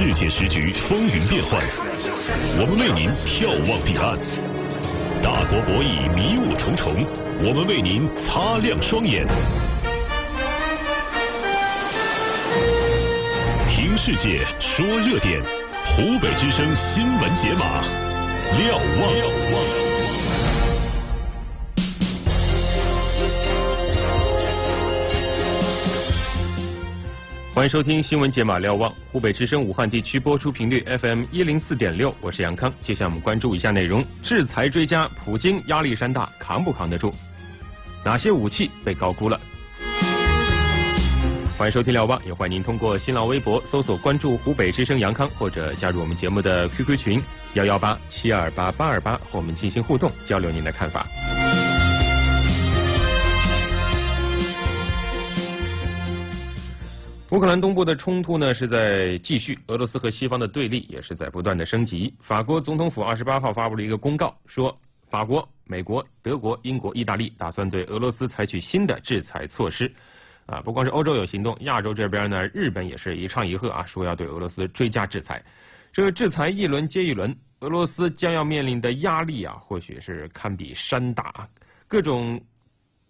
世界时局风云变幻，我们为您眺望彼岸；大国博弈迷雾重重，我们为您擦亮双眼。听世界，说热点，湖北之声新闻解码，瞭望。欢迎收听新闻解码瞭望，湖北之声武汉地区播出频率 FM 一零四点六，我是杨康。接下来我们关注一下内容：制裁追加，普京压力山大，扛不扛得住？哪些武器被高估了？欢迎收听瞭望，也欢迎您通过新浪微博搜索关注湖北之声杨康，或者加入我们节目的 QQ 群幺幺八七二八八二八，和我们进行互动，交流您的看法。乌克兰东部的冲突呢是在继续，俄罗斯和西方的对立也是在不断的升级。法国总统府二十八号发布了一个公告，说法国、美国、德国、英国、意大利打算对俄罗斯采取新的制裁措施。啊，不光是欧洲有行动，亚洲这边呢，日本也是一唱一和啊，说要对俄罗斯追加制裁。这个制裁一轮接一轮，俄罗斯将要面临的压力啊，或许是堪比山大。各种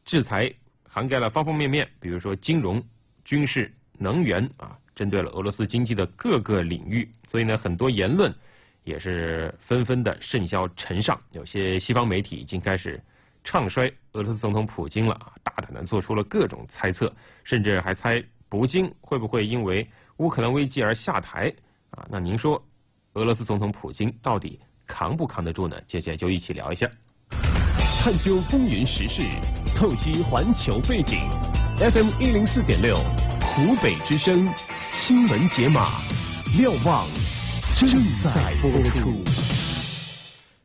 制裁涵盖了方方面面，比如说金融、军事。能源啊，针对了俄罗斯经济的各个领域，所以呢，很多言论也是纷纷的甚嚣尘上。有些西方媒体已经开始唱衰俄罗斯总统普京了啊，大胆的做出了各种猜测，甚至还猜普京会不会因为乌克兰危机而下台啊？那您说，俄罗斯总统普京到底扛不扛得住呢？接下来就一起聊一下，探究风云时事，透析环球背景，FM 一零四点六。湖北之声新闻解码，瞭望正在播出。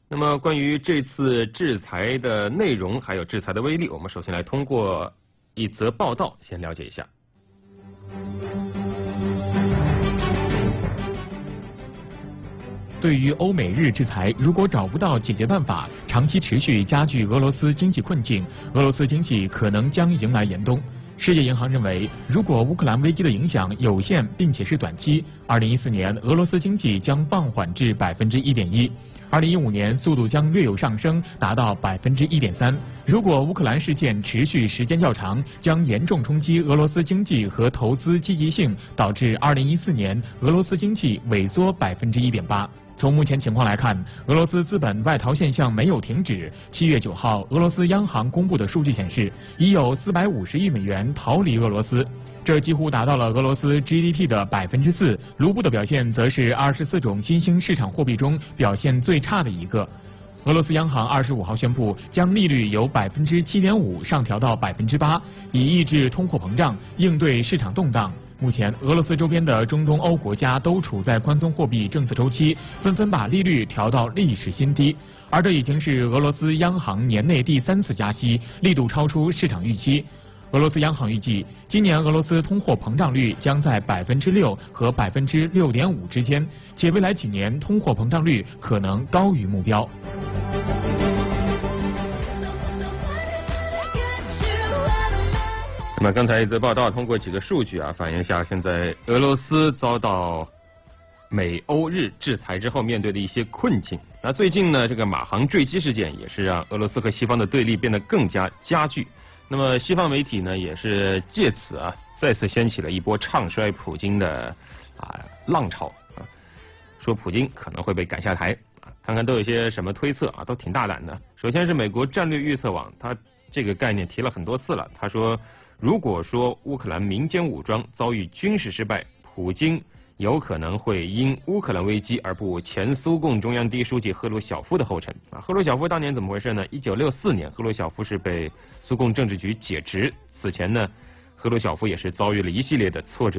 那么，关于这次制裁的内容，还有制裁的威力，我们首先来通过一则报道先了解一下。对于欧美日制裁，如果找不到解决办法，长期持续加剧俄罗斯经济困境，俄罗斯经济可能将迎来严冬。世界银行认为，如果乌克兰危机的影响有限并且是短期，二零一四年俄罗斯经济将放缓至百分之一点一，二零一五年速度将略有上升，达到百分之一点三。如果乌克兰事件持续时间较长，将严重冲击俄罗斯经济和投资积极性，导致二零一四年俄罗斯经济萎缩百分之一点八。从目前情况来看，俄罗斯资本外逃现象没有停止。七月九号，俄罗斯央行公布的数据显示，已有四百五十亿美元逃离俄罗斯，这几乎达到了俄罗斯 GDP 的百分之四。卢布的表现则是二十四种新兴市场货币中表现最差的一个。俄罗斯央行二十五号宣布，将利率由百分之七点五上调到百分之八，以抑制通货膨胀，应对市场动荡。目前，俄罗斯周边的中东欧国家都处在宽松货币政策周期，纷纷把利率调到历史新低，而这已经是俄罗斯央行年内第三次加息，力度超出市场预期。俄罗斯央行预计，今年俄罗斯通货膨胀率将在百分之六和百分之六点五之间，且未来几年通货膨胀率可能高于目标。那刚才一则报道，通过几个数据啊，反映下现在俄罗斯遭到美欧日制裁之后面对的一些困境。那最近呢，这个马航坠机事件也是让俄罗斯和西方的对立变得更加加剧。那么西方媒体呢，也是借此啊，再次掀起了一波唱衰普京的啊浪潮啊，说普京可能会被赶下台啊。看看都有些什么推测啊，都挺大胆的。首先是美国战略预测网，它这个概念提了很多次了，他说。如果说乌克兰民间武装遭遇军事失败，普京有可能会因乌克兰危机而步前苏共中央第一书记赫鲁晓夫的后尘。啊，赫鲁晓夫当年怎么回事呢？一九六四年，赫鲁晓夫是被苏共政治局解职。此前呢，赫鲁晓夫也是遭遇了一系列的挫折。